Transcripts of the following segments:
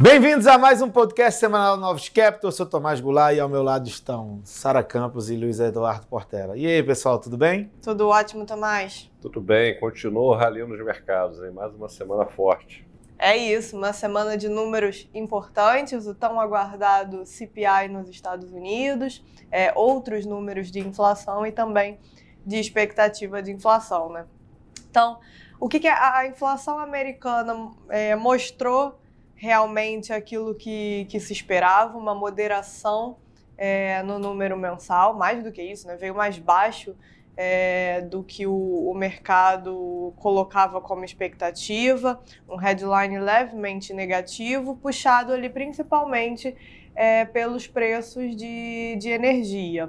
Bem-vindos a mais um podcast semanal Novos Capital. Eu sou Tomás Goulart e ao meu lado estão Sara Campos e Luiz Eduardo Portela. E aí, pessoal, tudo bem? Tudo ótimo, Tomás. Tudo bem, continua ralindo nos mercados, hein? mais uma semana forte. É isso, uma semana de números importantes, o tão aguardado CPI nos Estados Unidos, é, outros números de inflação e também de expectativa de inflação. Né? Então, o que, que a, inflação americana é, mostrou realmente aquilo que, que se esperava, uma moderação é, no número mensal, mais do que isso, né? veio mais baixo é, do que o, o, mercado colocava como expectativa, um headline levemente negativo, puxado ali principalmente é, pelos preços de, de energia.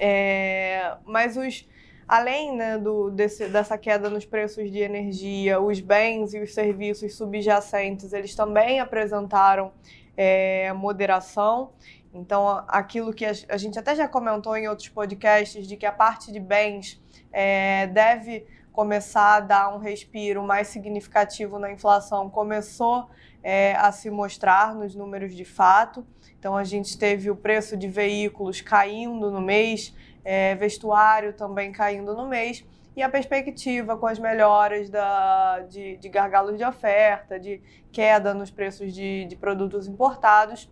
É, mas os além né, do, desse, dessa queda nos preços de energia, os bens e os serviços subjacentes, eles também apresentaram é, moderação. Então, aquilo que a, gente até já comentou em outros podcasts, de que a parte de bens é, deve começar a dar um respiro mais significativo na inflação, começou é, a se mostrar nos números de fato. Então, a gente teve o preço de veículos caindo no mês, é, vestuário também caindo no mês, e a perspectiva com as melhoras da, de, de gargalos de oferta, de queda nos preços de, de produtos importados,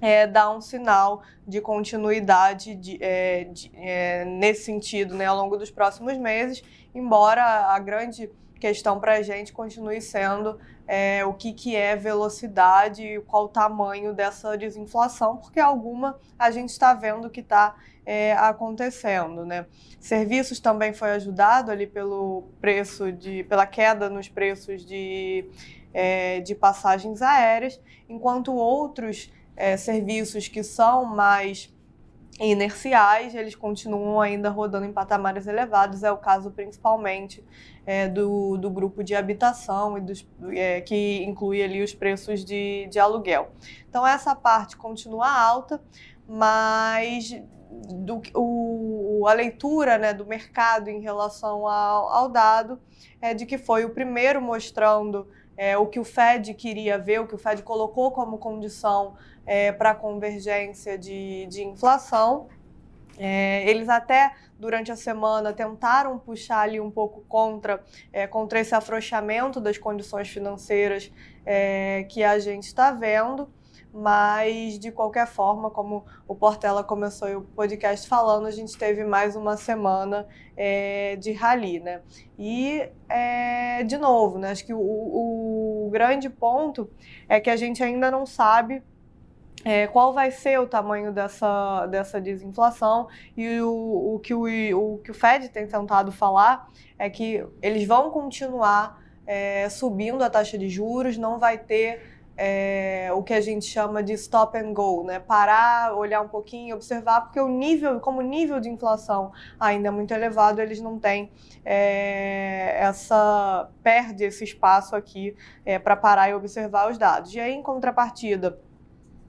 é, dá um sinal de continuidade de, é, de, é, nesse sentido né, ao longo dos próximos meses, embora a grande questão para a gente continue sendo é, o que, que é velocidade e qual o tamanho dessa desinflação, porque alguma a gente está vendo que está é, acontecendo. Né? Serviços também foi ajudado ali pelo preço de, pela queda nos preços de, é, de passagens aéreas, enquanto outros é, serviços que são mais inerciais, eles continuam ainda rodando em patamares elevados. É o caso principalmente é, do, do grupo de habitação e dos, é, que inclui ali os preços de, de aluguel. Então essa parte continua alta, mas do, o, a leitura né, do mercado em relação ao, ao dado é de que foi o primeiro mostrando é, o que o Fed queria ver, o que o Fed colocou como condição é, para a convergência de, de inflação. É, eles até durante a semana tentaram puxar ali um pouco contra, é, contra esse afrouxamento das condições financeiras é, que a gente está vendo, mas de qualquer forma, como o Portela começou o podcast falando, a gente teve mais uma semana é, de rally, né? E é, de novo, né? Acho que o, o grande ponto é que a gente ainda não sabe é, qual vai ser o tamanho dessa, dessa desinflação e o, o, que o, o que o Fed tem tentado falar é que eles vão continuar é, subindo a taxa de juros, não vai ter é, o que a gente chama de stop and go, né? Parar, olhar um pouquinho, observar, porque o nível, como o nível de inflação ainda é muito elevado, eles não têm é, essa perde esse espaço aqui é, para parar e observar os dados. E aí, em contrapartida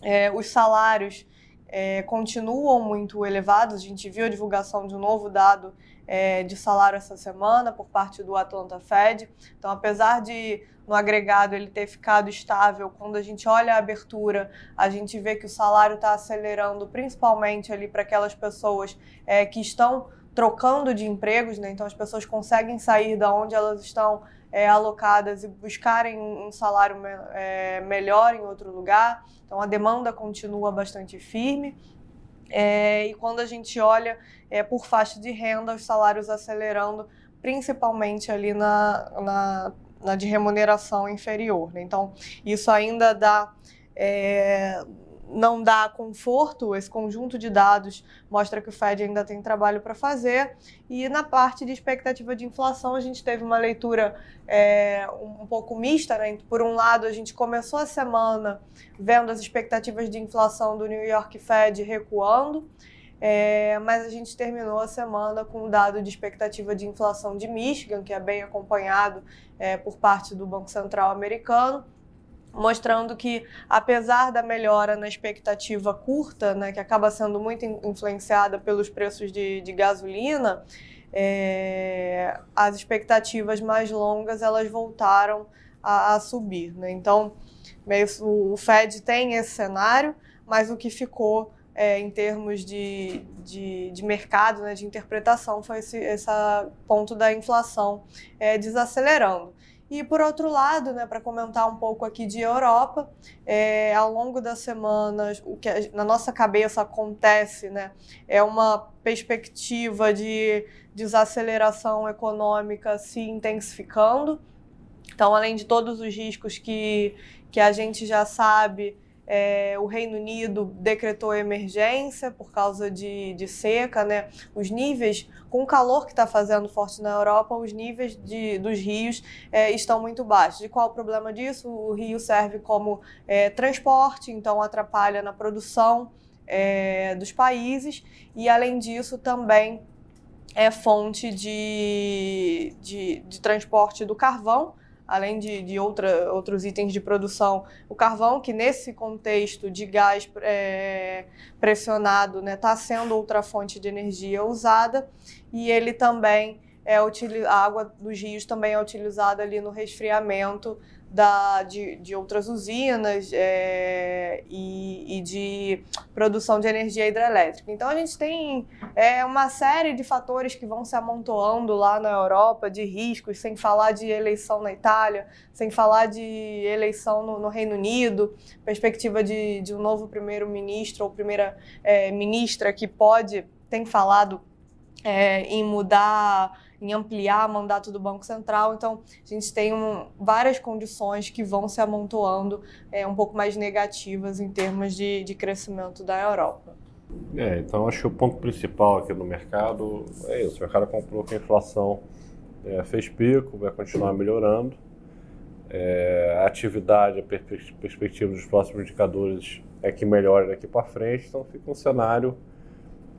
é, os salários é, continuam muito elevados. A gente viu a divulgação de um novo dado é, de salário essa semana por parte do Atlanta Fed. Então, apesar de no agregado ele ter ficado estável, quando a gente olha a abertura, a gente vê que o salário está acelerando, principalmente ali para aquelas pessoas é, que estão trocando de empregos, né? Então as pessoas conseguem sair da onde elas estão é, alocadas e buscarem um salário me é, melhor em outro lugar. Então a demanda continua bastante firme. É, e quando a gente olha é, por faixa de renda, os salários acelerando, principalmente ali na, na, na de remuneração inferior. Né? Então, isso ainda dá é, não dá conforto, esse conjunto de dados mostra que o Fed ainda tem trabalho para fazer. E na parte de expectativa de inflação, a gente teve uma leitura é, um pouco mista. Né? Por um lado, a gente começou a semana vendo as expectativas de inflação do New York Fed recuando. É, mas a gente terminou a semana com um dado de expectativa de inflação de Michigan, que é bem acompanhado é, por parte do Banco Central americano, mostrando que, apesar da melhora na expectativa curta, né, que acaba sendo muito influenciada pelos preços de, de gasolina, é, as expectativas mais longas elas voltaram a, a subir. Né? Então, meio, o Fed tem esse cenário, mas o que ficou é, em termos de, de, de mercado, né, de interpretação, foi esse, esse ponto da inflação é, desacelerando. E por outro lado, né, para comentar um pouco aqui de Europa, é, ao longo das semanas, o que na nossa cabeça acontece né, é uma perspectiva de desaceleração econômica se intensificando. Então, além de todos os riscos que, que a gente já sabe, é, o Reino Unido decretou emergência por causa de, de seca, né? Os níveis, com o calor que está fazendo forte na Europa, os níveis de, dos rios é, estão muito baixos. E qual o problema disso? O rio serve como é, transporte, então atrapalha na produção é, dos países e, além disso, também é fonte de, de, de transporte do carvão além de, de outra, outros itens de produção, o carvão, que nesse contexto de gás é, pressionado está né, tá sendo outra fonte de energia usada, e ele também é a água dos rios também é utilizada ali no resfriamento da, de, de outras usinas é, e, e, de produção de energia hidrelétrica. Então a gente tem é, uma série de fatores que vão se amontoando lá na Europa, de riscos, sem falar de eleição na Itália, sem falar de eleição no, no Reino Unido, perspectiva de, de um novo primeiro-ministro ou primeira é, ministra que pode, tem falado é, em mudar em ampliar o mandato do Banco Central. Então, a gente tem um, várias condições que vão se amontoando é, um pouco mais negativas em termos de, de crescimento da Europa. É, então acho que o ponto principal aqui no mercado é isso. O mercado comprou que a inflação é, fez pico, vai continuar melhorando. É, a atividade, a perspectiva dos próximos indicadores é que melhore daqui para frente, então fica um cenário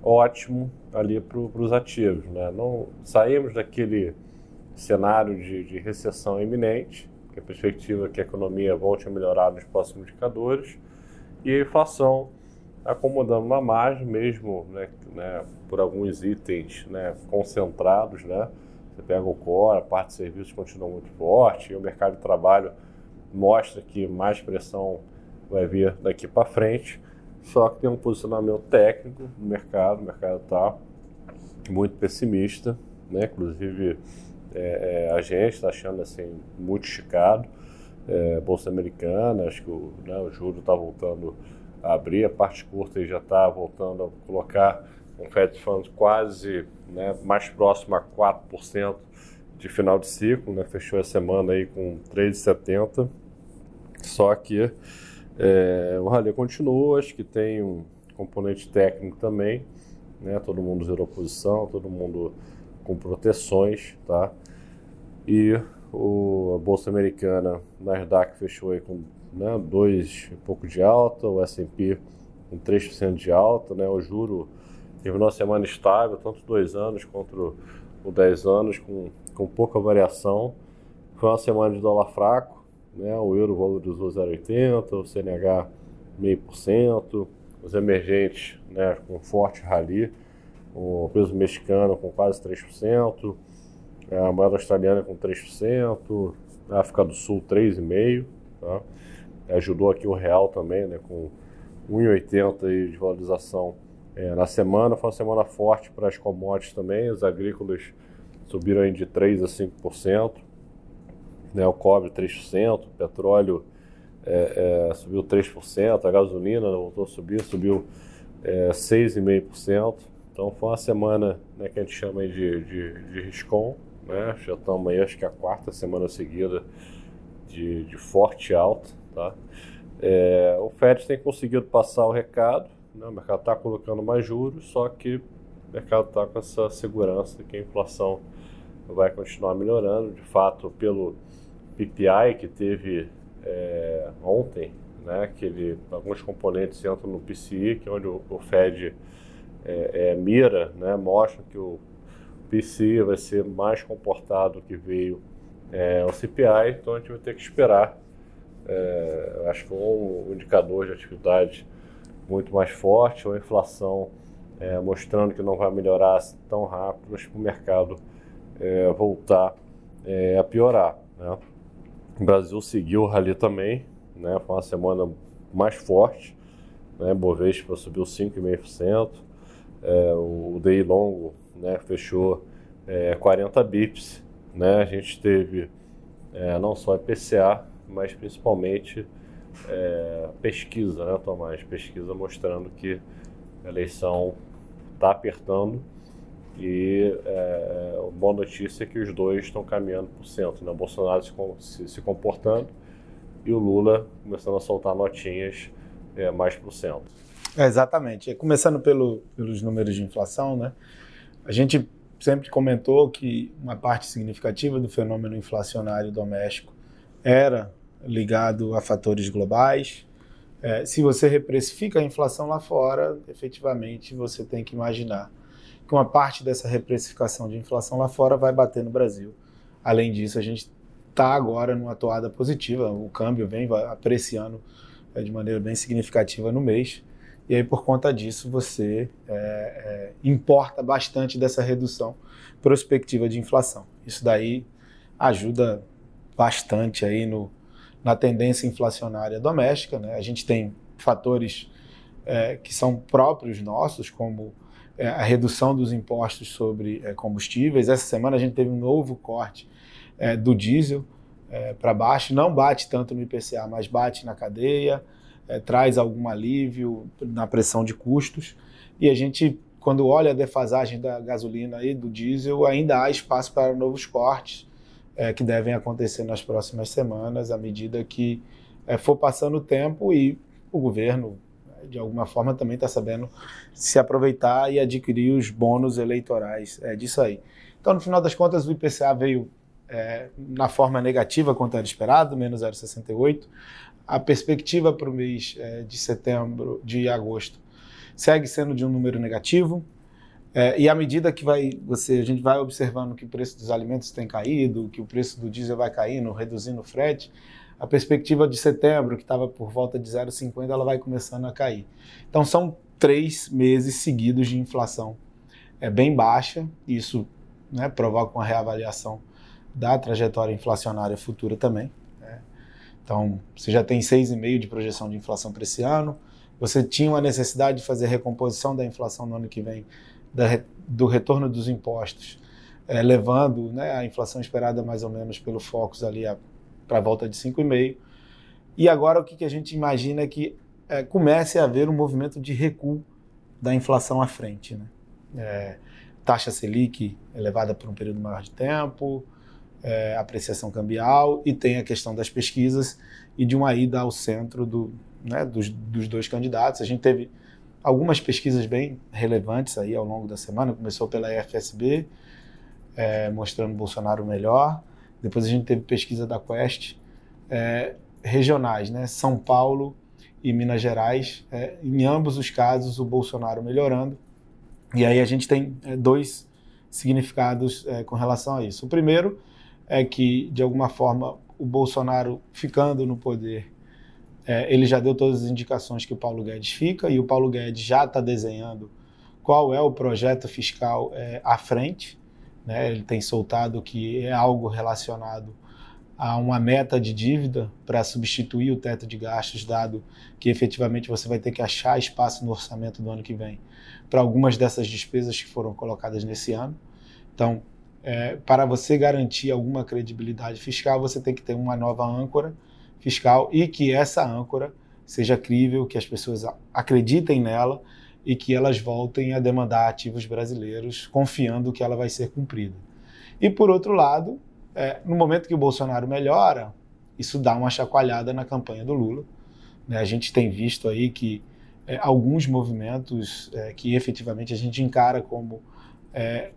ótimo ali para os ativos. Né? Não saímos daquele cenário de, de, recessão iminente, que a perspectiva é que a economia volte a melhorar nos próximos indicadores, e a inflação acomodando uma margem, mesmo né, né, por alguns itens né, concentrados. Né? Você pega o core, a parte de serviços continua muito forte, e o mercado de trabalho mostra que mais pressão vai vir daqui para frente. Só que tem um posicionamento técnico no mercado, o mercado está muito pessimista, né? inclusive é, é, a gente está achando assim, muito esticado. É, Bolsa Americana, acho que o, né, o juro está voltando a abrir, a parte curta já está voltando a colocar um Fed Funds quase né, mais próximo a 4% de final de ciclo, né? fechou a semana aí com 3,70, só que é, o rally continua, acho que tem um componente técnico também, né? Todo mundo zerou posição, todo mundo com proteções, tá? E o, a bolsa americana, Nasdaq fechou aí com né, dois e pouco de alta, o S&P com 3% de alta, né? O juro teve uma semana estável, tanto dois anos quanto o 10 anos, com, com pouca variação. Foi uma semana de dólar fraco, né? O euro valorizou 0,80, o CNH 0,5%, os emergentes né, com forte rally, o peso mexicano com quase 3%, a moeda australiana com 3%, a África do Sul 3,5%. Tá? Ajudou aqui o real também, né, com 1,80 de valorização é, na semana. Foi uma semana forte para as commodities também, os agrícolas subiram de 3% a 5% né, o cobre 3%, o petróleo é, é, subiu 3%, a gasolina voltou a subir, subiu é, 6,5%. Então foi uma semana né, que a gente chama de, de, de riscom, né? já estamos aí acho que a quarta semana seguida de, de forte alta. Tá? É, o Fed tem conseguido passar o recado, né? o mercado está colocando mais juros, só que o mercado está com essa segurança que a inflação vai continuar melhorando, de fato, pelo PPI que teve é, ontem, né, que ele, alguns componentes entram no PCI, que é onde o, o Fed é, é, mira, né, mostra que o PCI vai ser mais comportado que veio é, o CPI, então a gente vai ter que esperar. É, acho que um indicador de atividade muito mais forte, ou inflação é, mostrando que não vai melhorar tão rápido, mas para o mercado voltar a piorar. Né? O Brasil seguiu o rally também, né? Foi uma semana mais forte, né? Bovespa subiu 5,5%, é, o DI longo, né? Fechou é, 40 bips, né? A gente teve é, não só IPCA, mas principalmente é, pesquisa, né, Tomás? Pesquisa mostrando que a eleição está apertando e é, boa notícia é que os dois estão caminhando para o centro, né? O Bolsonaro se, se, se, comportando e o Lula começando a soltar notinhas é, mais para o centro. É, exatamente. Começando pelo, pelos números de inflação, né? A gente sempre comentou que uma parte significativa do fenômeno inflacionário doméstico era ligado a fatores globais. É, se você reprecifica a inflação lá fora, efetivamente você tem que imaginar que uma parte dessa reprecificação de inflação lá fora vai bater no Brasil. Além disso, a gente está agora numa toada positiva, o câmbio vem apreciando é, de maneira bem significativa no mês. E aí, por conta disso, você é, é, importa bastante dessa redução prospectiva de inflação. Isso daí ajuda bastante aí no, na tendência inflacionária doméstica. Né? A gente tem fatores é, que são próprios nossos, como a redução dos impostos sobre é, combustíveis. Essa semana a gente teve um novo corte é, do diesel é, para baixo, não bate tanto no IPCA, mas bate na cadeia, é, traz algum alívio na pressão de custos. E a gente, quando olha a defasagem da gasolina e do diesel, ainda há espaço para novos cortes é, que devem acontecer nas próximas semanas, à medida que é, for passando o tempo e o governo, de alguma forma, também está sabendo se aproveitar e adquirir os bônus eleitorais é, disso aí. Então, no final das contas, o IPCA veio é, na forma negativa quanto era esperado, menos 0,68. A perspectiva para o mês é, de setembro, de agosto, segue sendo de um número negativo. É, e à medida que vai, você, a gente vai observando que o preço dos alimentos tem caído, que o preço do diesel vai caindo, reduzindo o frete, a perspectiva de setembro, que estava por volta de 0,50, ela vai começando a cair. Então são três meses seguidos de inflação é bem baixa, isso né, provoca uma reavaliação da trajetória inflacionária futura também. Né? Então, você já tem 6,5% de projeção de inflação para esse ano, você tinha uma necessidade de fazer recomposição da inflação no ano que vem da, do retorno dos impostos, é, levando né, a inflação esperada mais ou menos pelo Focus ali para volta de 5,5%. E agora o que, que a gente imagina é que é, comece a haver um movimento de recuo da inflação à frente. Né? É, taxa Selic elevada por um período maior de tempo, é, apreciação cambial e tem a questão das pesquisas e de uma ida ao centro do, né, dos, dos dois candidatos. A gente teve algumas pesquisas bem relevantes aí ao longo da semana. Começou pela FSB, é, mostrando Bolsonaro melhor. Depois a gente teve pesquisa da Quest, é, regionais, né? São Paulo e Minas Gerais. É, em ambos os casos, o Bolsonaro melhorando. E aí a gente tem é, dois significados é, com relação a isso. O primeiro é que, de alguma forma, o Bolsonaro ficando no poder é, ele já deu todas as indicações que o Paulo Guedes fica e o Paulo Guedes já está desenhando qual é o projeto fiscal é, à frente. Né? Ele tem soltado que é algo relacionado a uma meta de dívida para substituir o teto de gastos, dado que efetivamente você vai ter que achar espaço no orçamento do ano que vem para algumas dessas despesas que foram colocadas nesse ano. Então, é, para você garantir alguma credibilidade fiscal, você tem que ter uma nova âncora fiscal e que essa âncora seja crível, que as pessoas acreditem nela e que elas voltem a demandar ativos brasileiros, confiando que ela vai ser cumprida. E por outro lado, é, no momento que o Bolsonaro melhora, isso dá uma chacoalhada na campanha do Lula. Né? A gente tem visto aí que é, alguns movimentos é, que efetivamente a gente encara como é,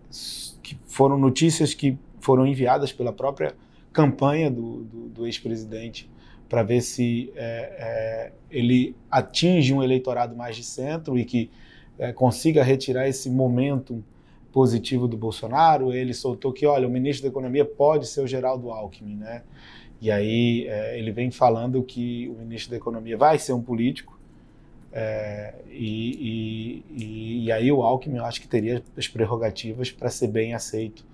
que foram notícias que foram enviadas pela própria campanha do, do, do ex-presidente para ver se é, é, ele atinge um eleitorado mais de centro e que é, consiga retirar esse momento positivo do Bolsonaro. Ele soltou que, olha, o ministro da Economia pode ser o Geraldo Alckmin, né? E aí é, ele vem falando que o ministro da Economia vai ser um político. É, e, e, e, aí o Alckmin eu acho que teria as prerrogativas para ser bem aceito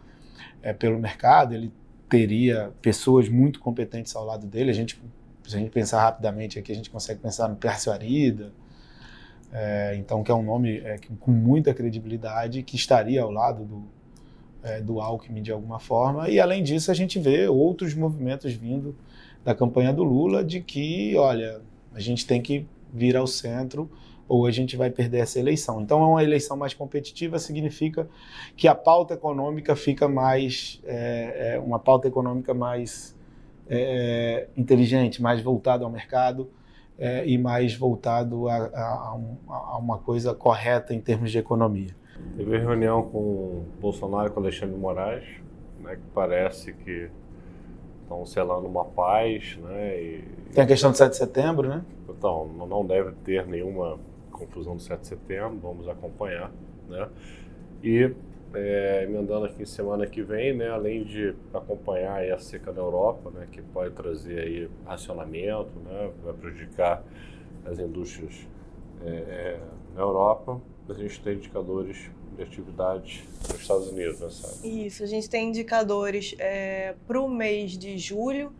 é, pelo mercado. Ele teria pessoas muito competentes ao lado dele. A gente Se a gente pensar rapidamente aqui, a gente consegue pensar no Pércio Arida, é, então que é um nome é, com muita credibilidade que estaria ao lado do, é, do Alckmin de alguma forma. E além disso, a gente vê outros movimentos vindo da campanha do Lula de que, olha, a gente tem que vir ao centro ou a gente vai perder essa eleição. Então, é uma eleição mais competitiva, significa que a pauta econômica fica mais, é, é uma pauta econômica mais é, inteligente, mais voltada ao mercado é, e mais voltado a, a, a, uma coisa correta em termos de economia. Teve reunião com o Bolsonaro e com o Alexandre Moraes, né, que parece que estão selando uma paz. Né, e... Tem a questão do 7 de setembro, né? Então, não deve ter nenhuma confusão do 7 de setembro, vamos acompanhar. Né? E é, emendando aqui em semana que vem, né, além de acompanhar a seca da Europa, né, que pode trazer aí racionamento, né, vai prejudicar as indústrias é, é na Europa, a gente tem indicadores de atividade nos Estados Unidos, né, sabe? Isso, a gente tem indicadores é, para o mês de julho,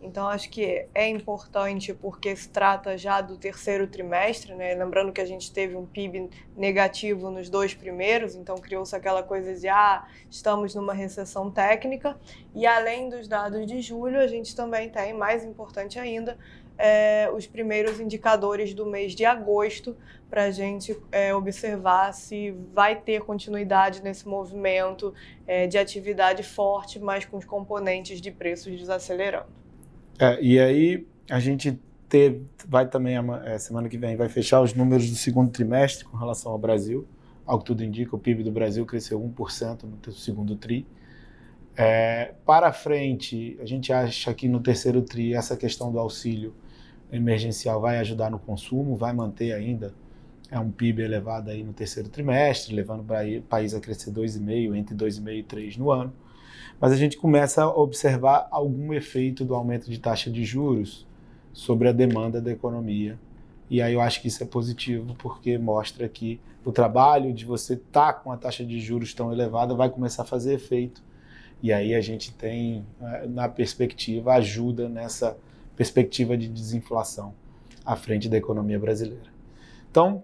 então, acho que é importante porque se trata já do terceiro trimestre, né? Lembrando que a gente teve um PIB negativo nos dois primeiros, então criou-se aquela coisa de, ah, estamos numa recessão técnica. E além dos dados de julho, a gente também tem, mais importante ainda, é, os primeiros indicadores do mês de agosto para a gente é, observar se vai ter continuidade nesse movimento é, de atividade forte, mas com os componentes de preços desacelerando. É, e aí a gente teve, vai também, é, semana que vem, vai fechar os números do segundo trimestre com relação ao Brasil. Ao que tudo indica, o PIB do Brasil cresceu 1% no segundo TRI. É, para frente, a gente acha que no terceiro TRI essa questão do auxílio emergencial vai ajudar no consumo, vai manter ainda é um PIB elevado aí no terceiro trimestre, levando o país a crescer 2,5%, entre 2,5% e 3% no ano mas a gente começa a observar algum efeito do aumento de taxa de juros sobre a demanda da economia. E aí eu acho que isso é positivo porque mostra que o trabalho de você estar tá com a taxa de juros tão elevada vai começar a fazer efeito. E aí a gente tem, eh, na perspectiva, ajuda nessa perspectiva de desinflação à frente da economia brasileira. Então,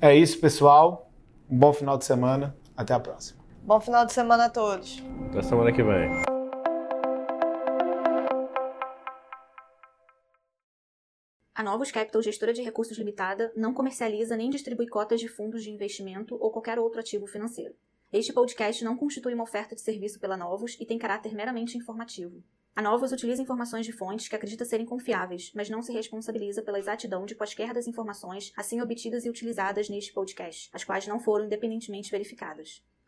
é isso, pessoal. Um bom final de semana. Até a próxima. Bom final de semana a todos. Até semana que vem. A Novos Capital, gestora de recursos limitada, não comercializa nem distribui cotas de fundos de investimento ou qualquer outro ativo financeiro. Este podcast não constitui uma oferta de serviço pela Novos e tem caráter meramente informativo. A Novos utiliza informações de fontes que acredita serem confiáveis, mas não se responsabiliza pela exatidão de quaisquer das informações assim obtidas e utilizadas neste podcast, as quais não foram independentemente verificadas.